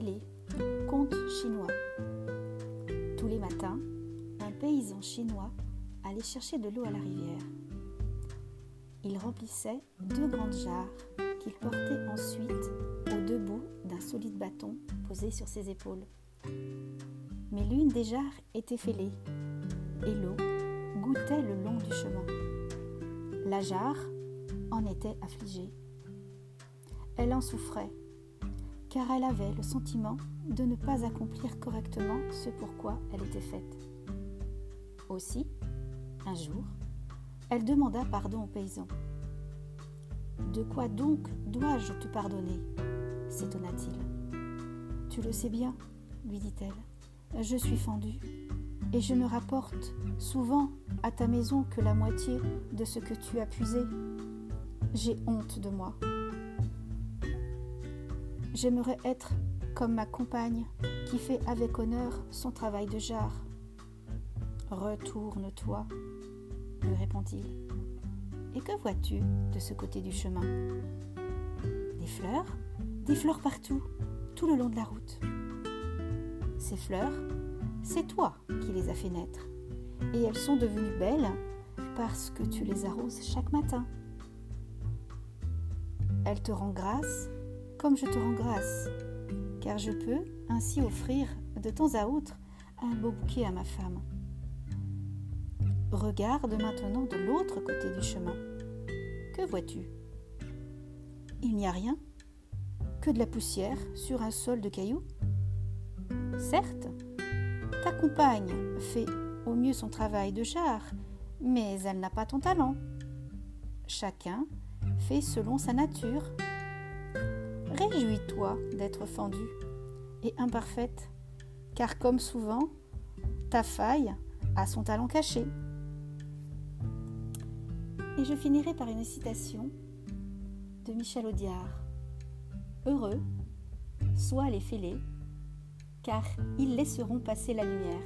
appelé conte chinois. Tous les matins, un paysan chinois allait chercher de l'eau à la rivière. Il remplissait deux grandes jarres qu'il portait ensuite aux deux bouts d'un solide bâton posé sur ses épaules. Mais l'une des jarres était fêlée et l'eau goûtait le long du chemin. La jarre en était affligée. Elle en souffrait car elle avait le sentiment de ne pas accomplir correctement ce pourquoi elle était faite. Aussi, un jour, elle demanda pardon au paysan. De quoi donc dois-je te pardonner? s'étonna-t-il. Tu le sais bien, lui dit-elle, je suis fendue, et je ne rapporte souvent à ta maison que la moitié de ce que tu as puisé. J'ai honte de moi. J'aimerais être comme ma compagne qui fait avec honneur son travail de jarre. Retourne-toi, lui répondit-il. Et que vois-tu de ce côté du chemin? Des fleurs, des fleurs partout, tout le long de la route. Ces fleurs, c'est toi qui les as fait naître. Et elles sont devenues belles parce que tu les arroses chaque matin. Elles te rendent grâce comme je te rends grâce, car je peux ainsi offrir de temps à autre un beau bouquet à ma femme. Regarde maintenant de l'autre côté du chemin. Que vois-tu? Il n'y a rien, que de la poussière sur un sol de cailloux? Certes, ta compagne fait au mieux son travail de jarre, mais elle n'a pas ton talent. Chacun fait selon sa nature. Réjouis-toi d'être fendue et imparfaite, car comme souvent, ta faille a son talent caché. Et je finirai par une citation de Michel Audiard. Heureux, soient les fêlés, car ils laisseront passer la lumière.